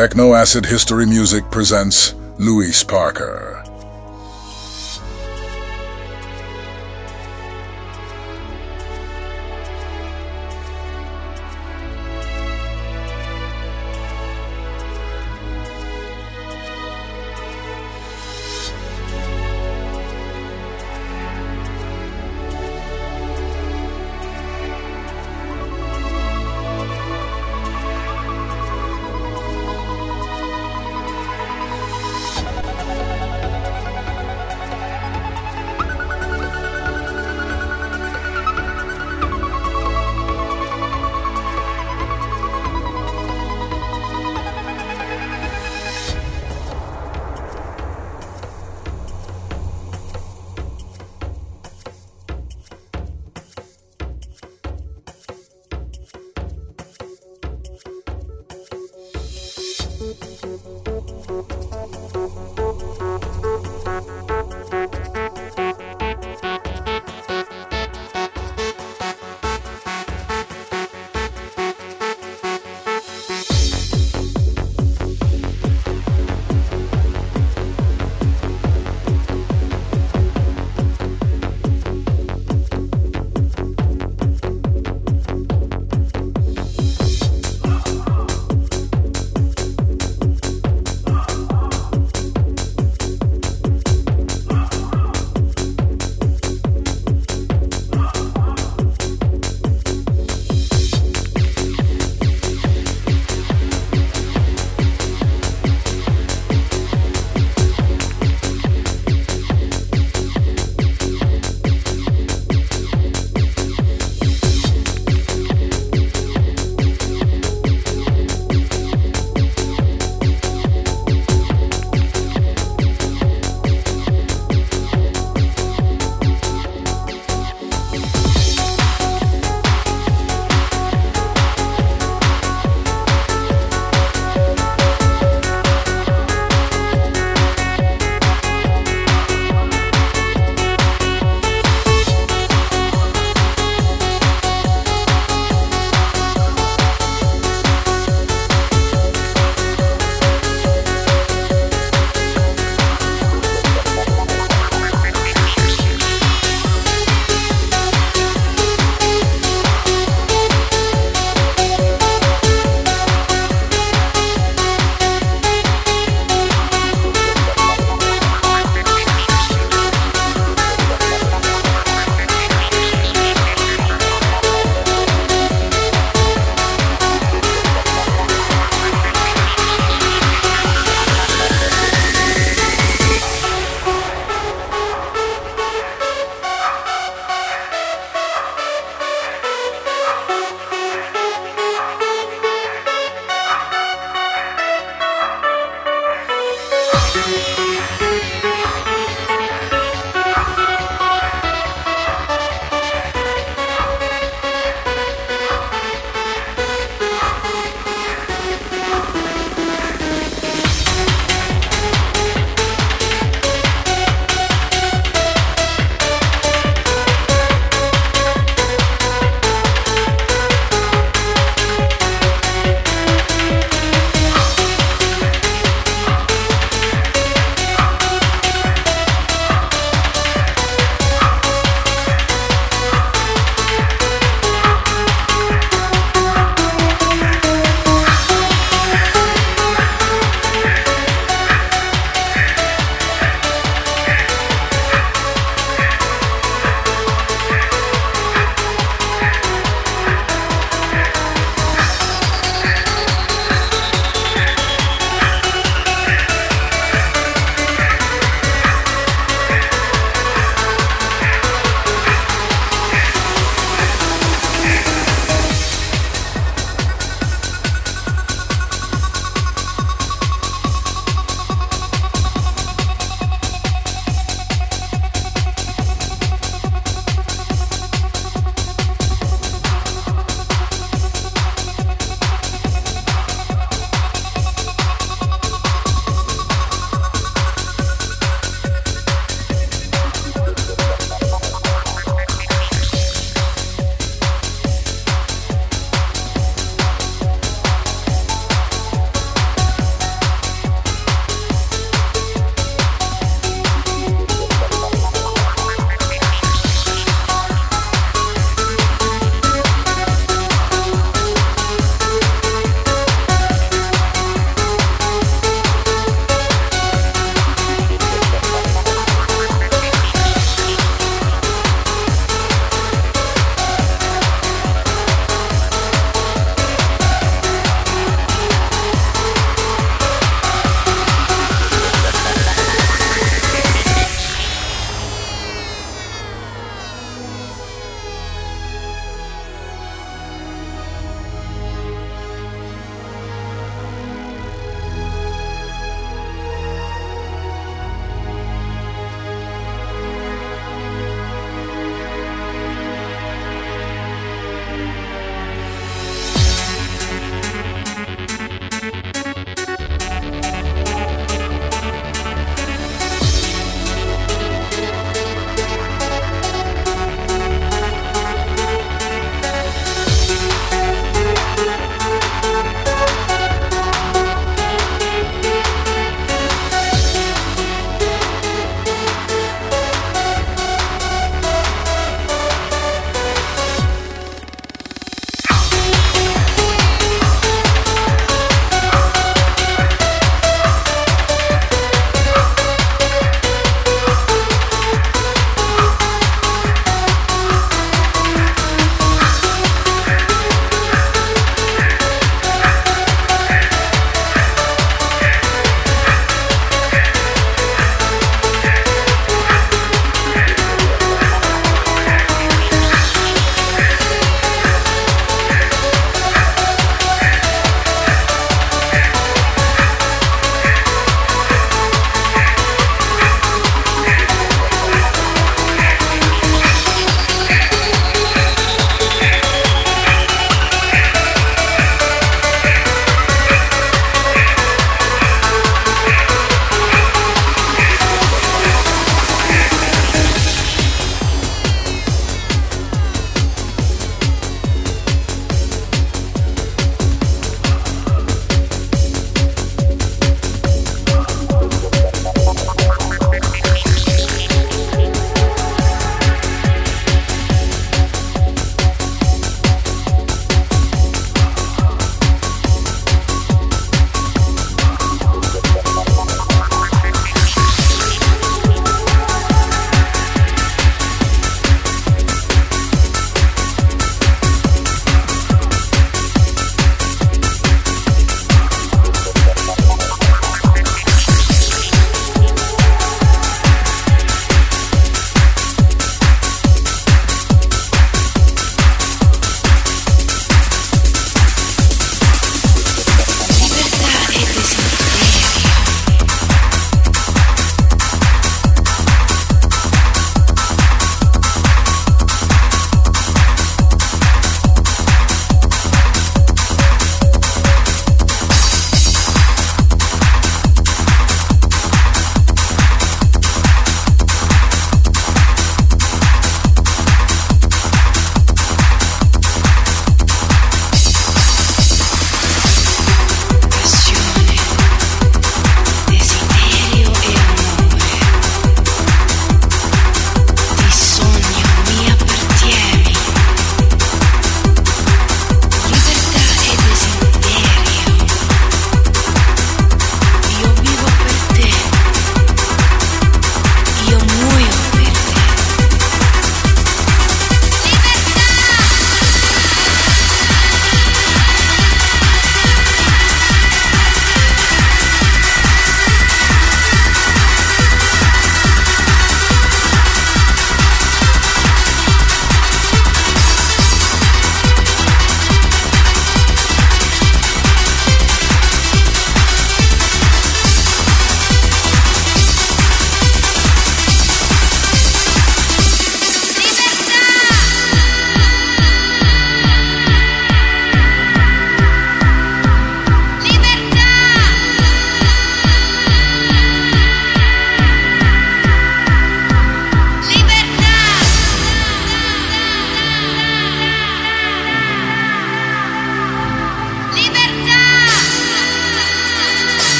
Techno Acid History Music presents Luis Parker.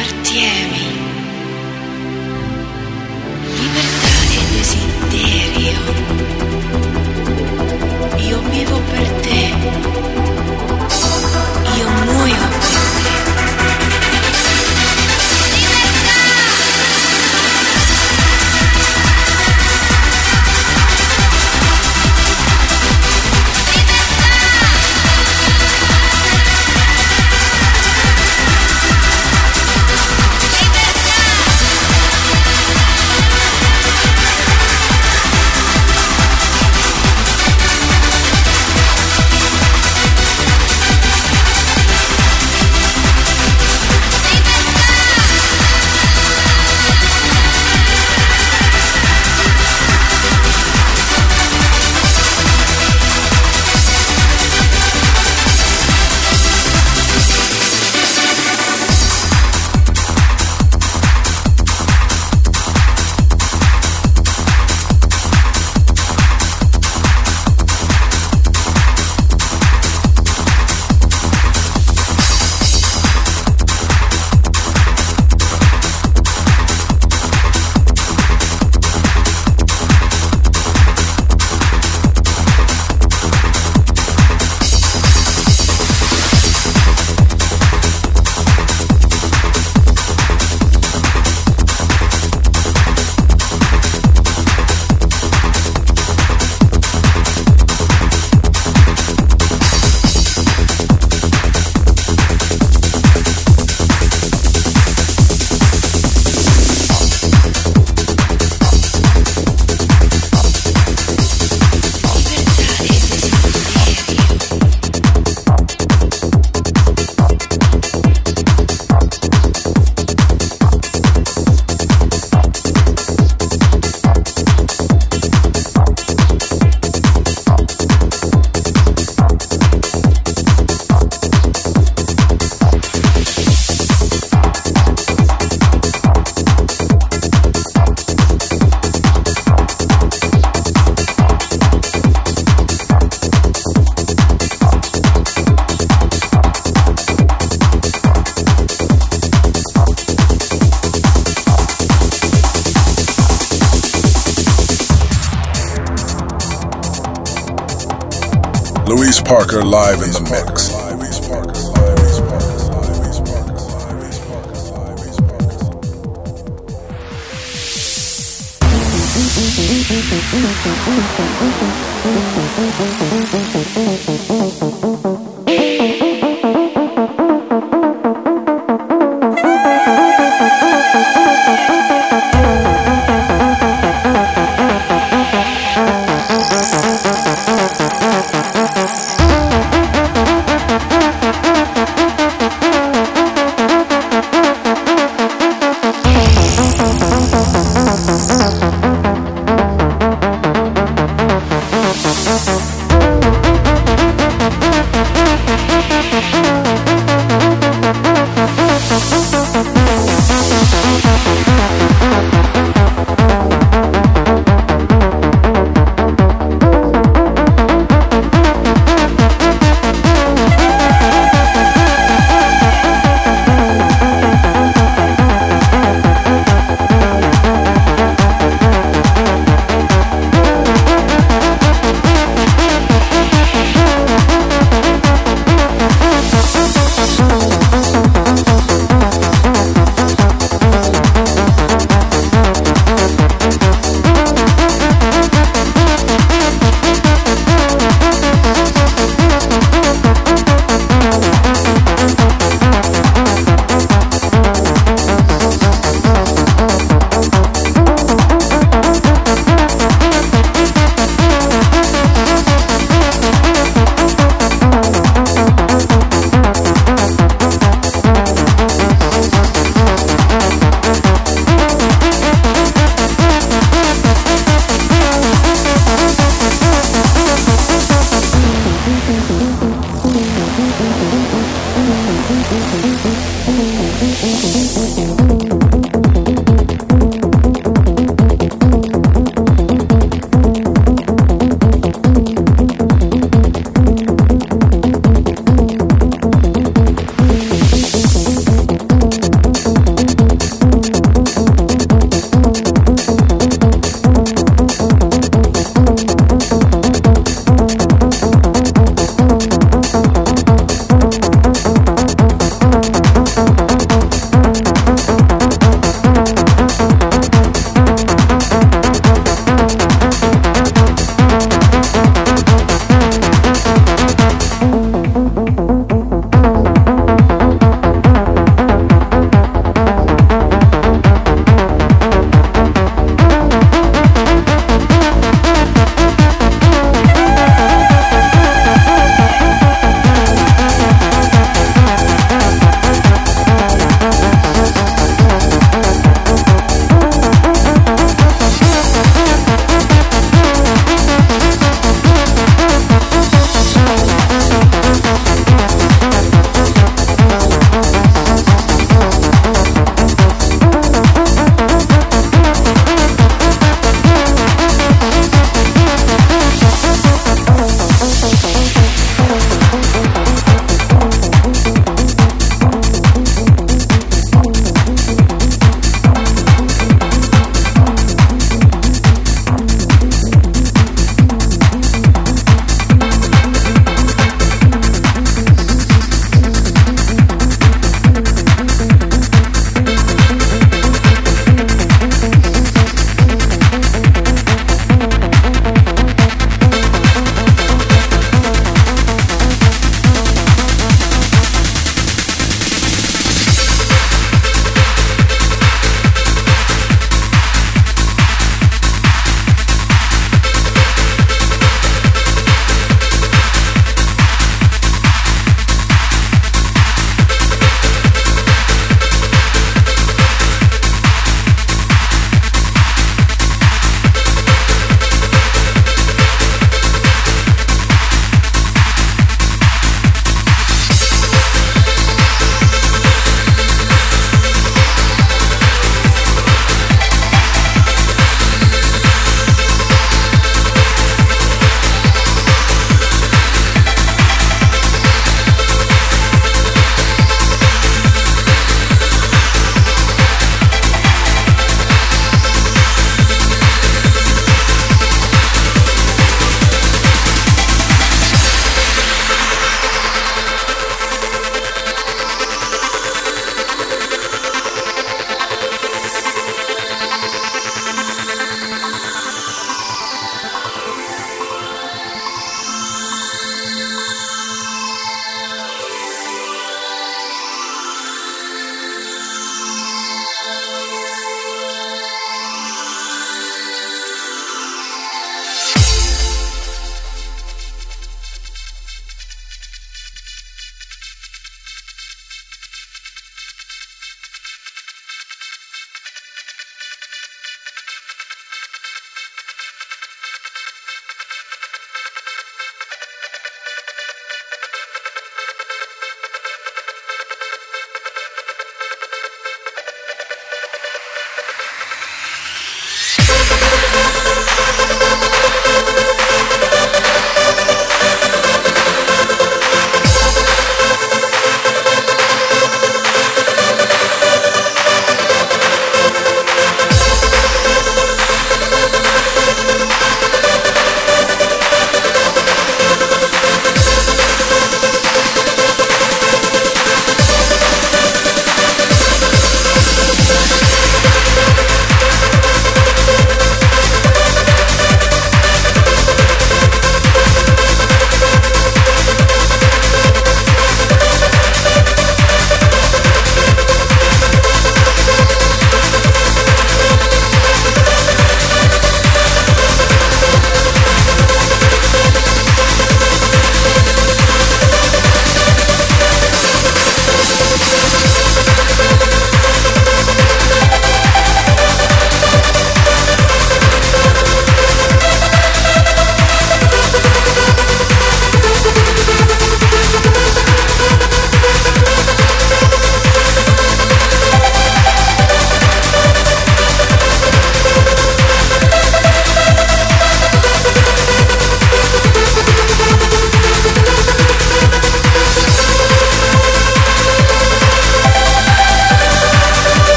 partir. Live in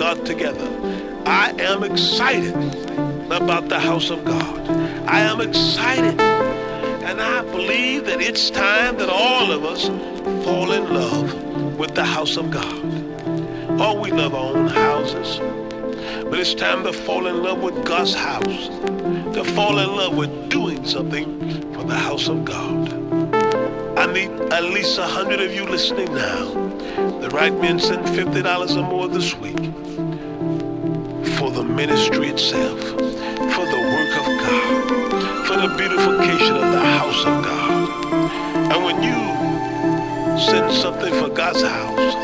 God together. I am excited about the house of God. I am excited. And I believe that it's time that all of us fall in love with the house of God. Oh, we love our own houses. But it's time to fall in love with God's house. To fall in love with doing something for the house of God. I need at least a hundred of you listening now. The right men fifty dollars or more this week for the ministry itself, for the work of God, for the beautification of the house of God. And when you send something for God's house,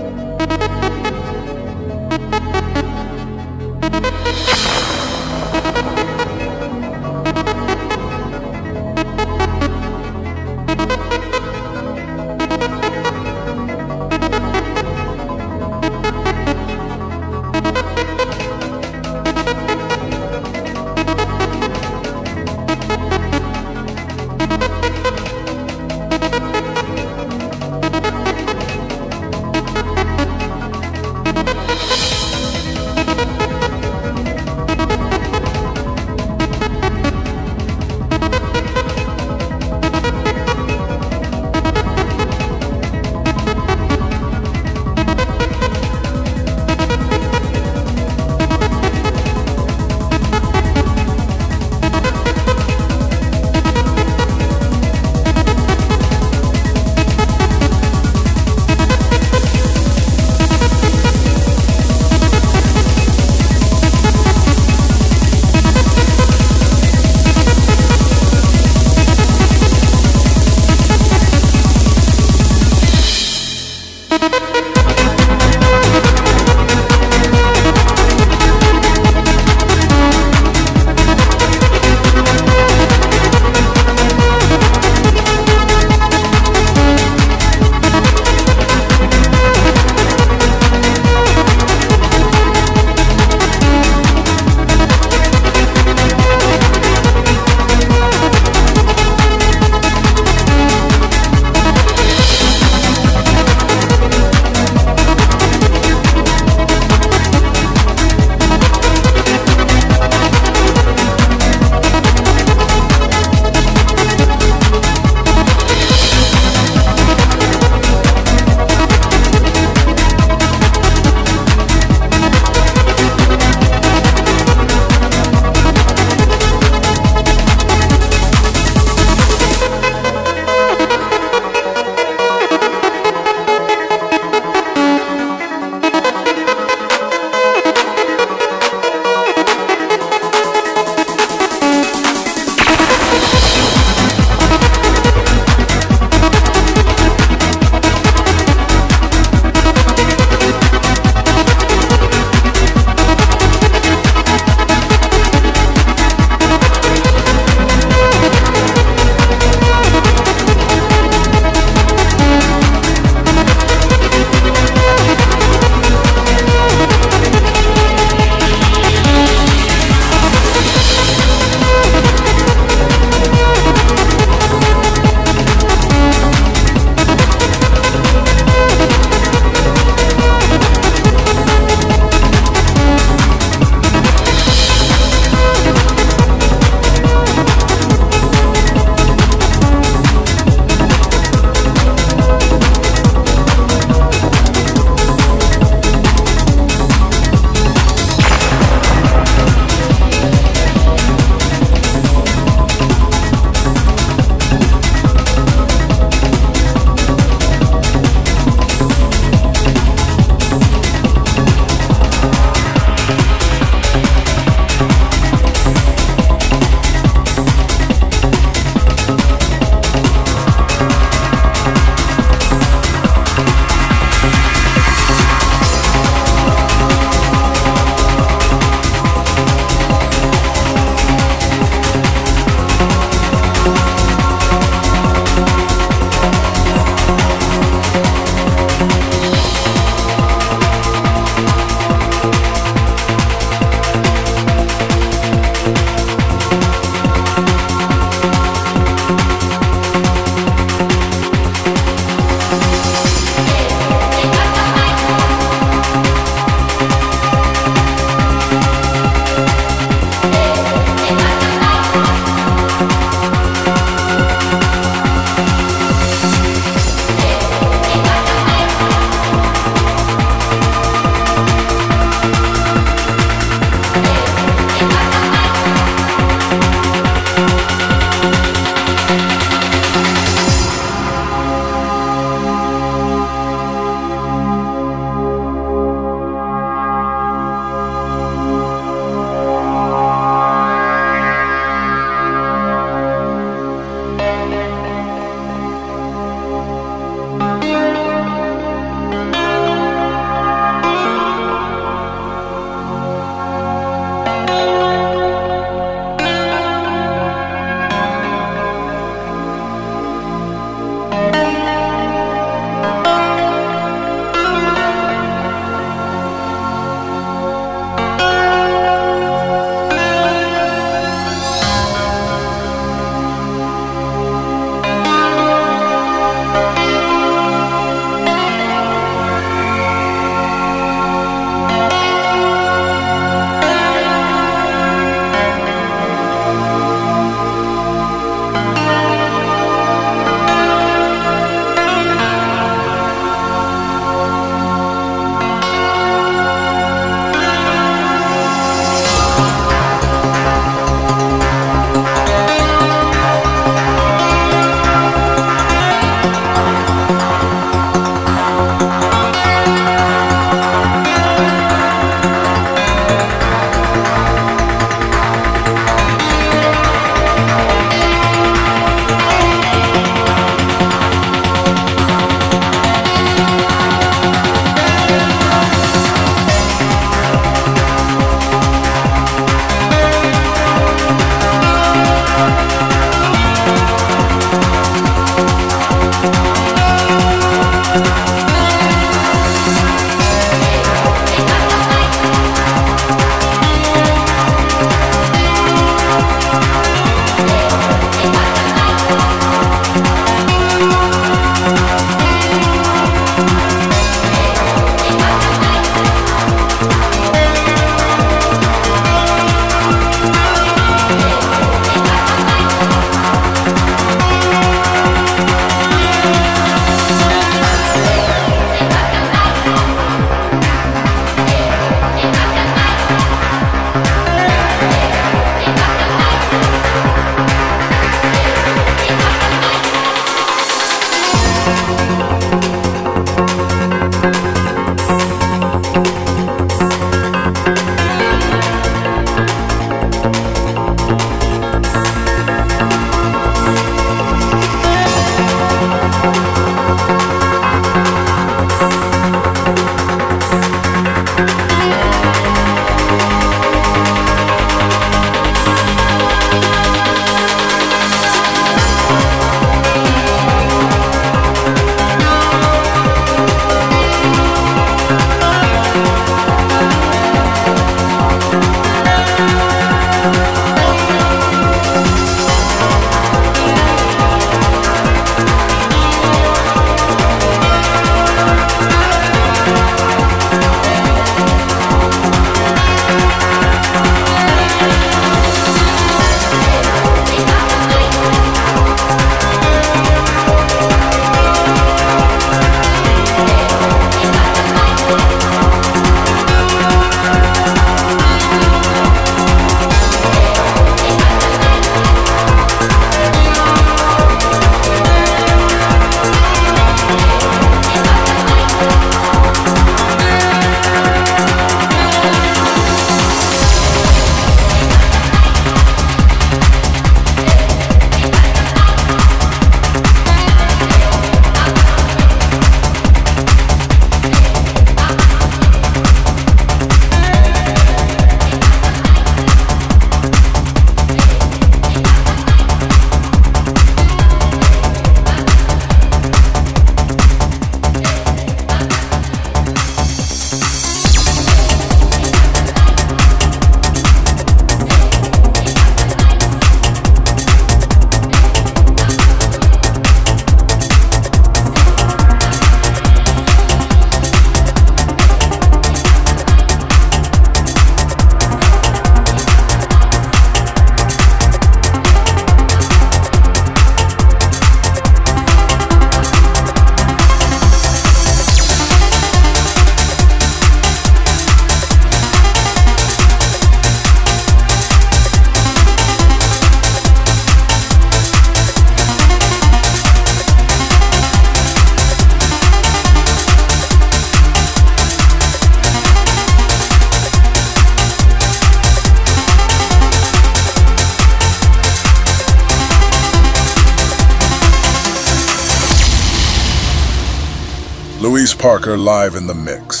Parker live in the mix.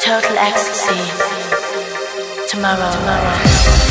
Total ecstasy. Tomorrow. Tomorrow.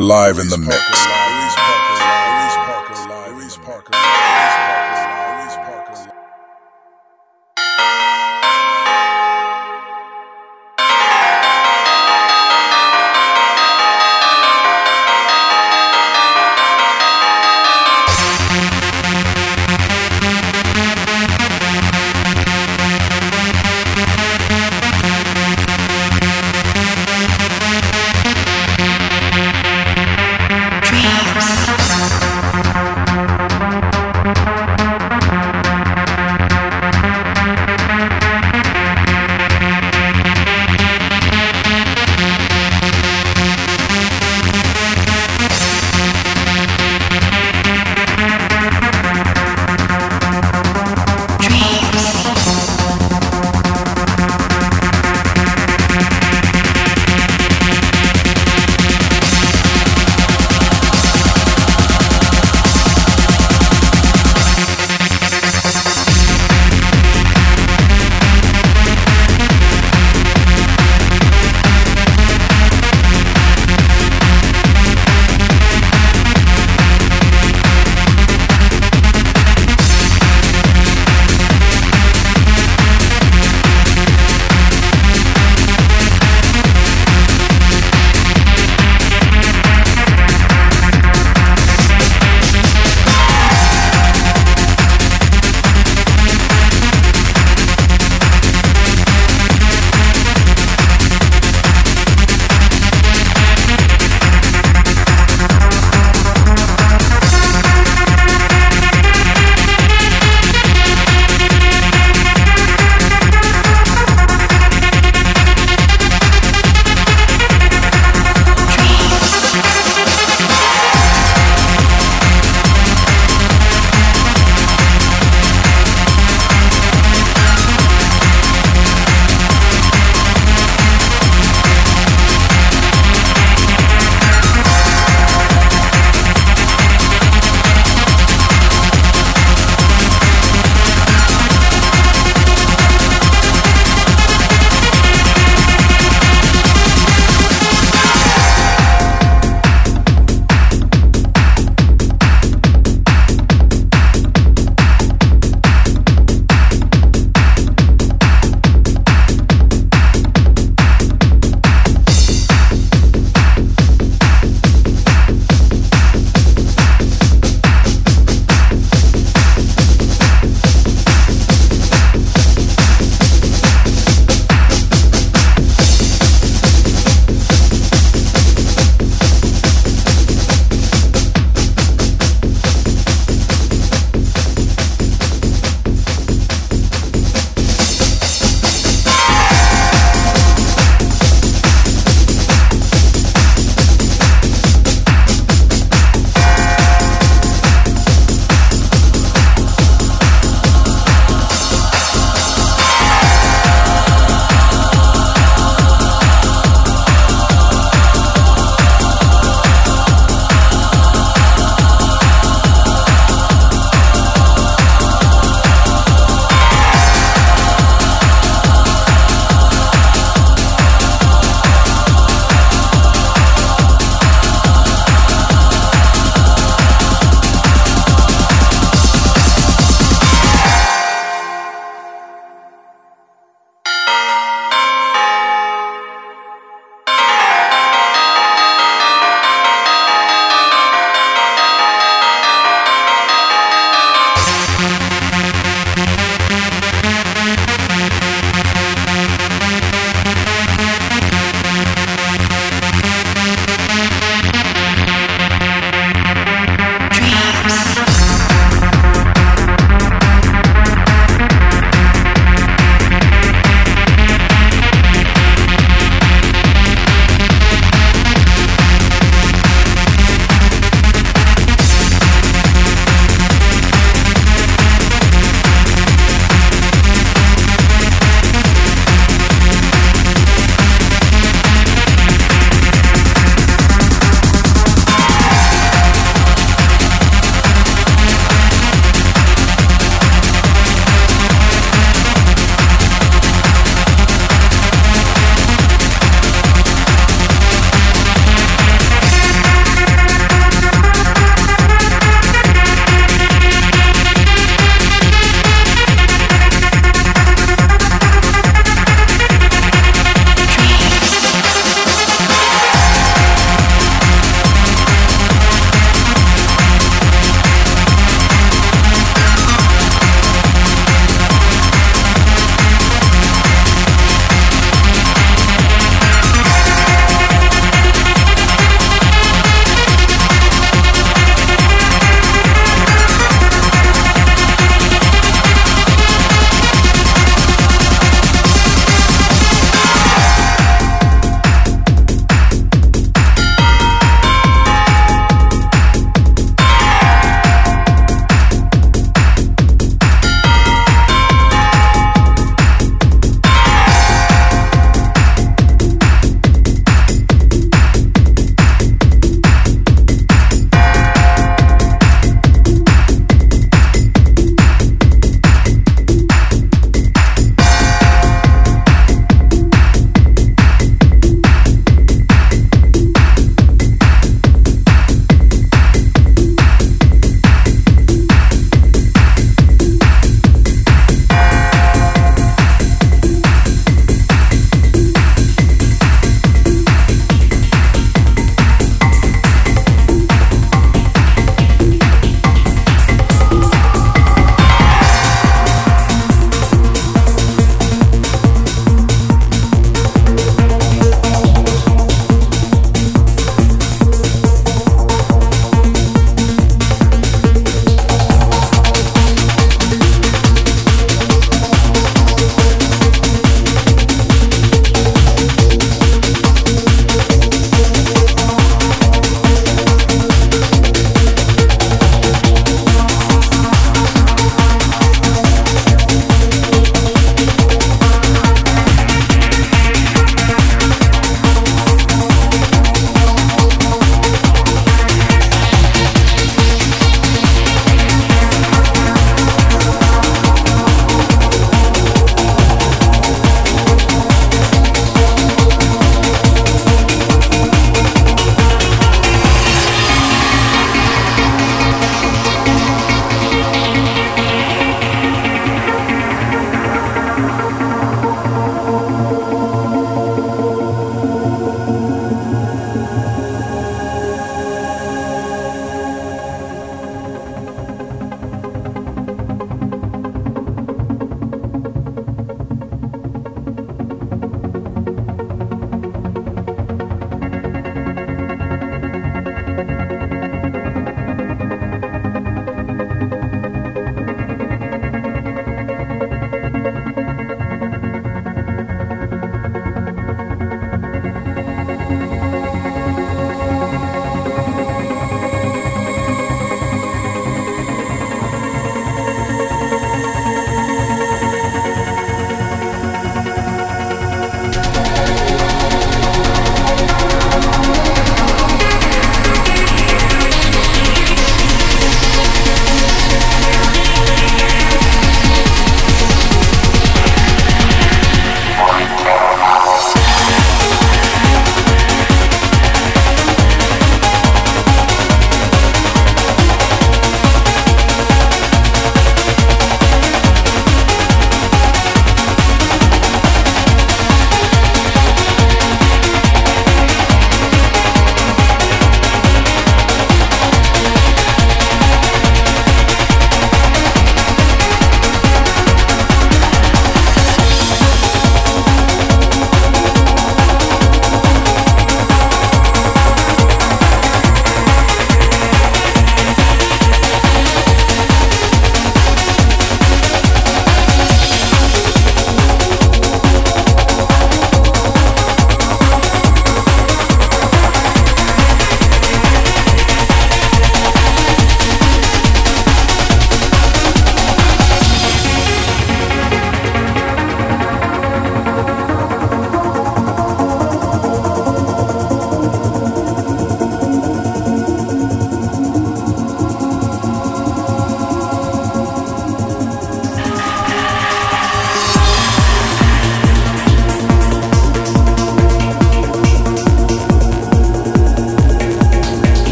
Live in the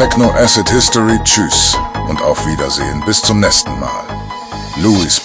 Techno Acid History. Tschüss und auf Wiedersehen. Bis zum nächsten Mal. Louis.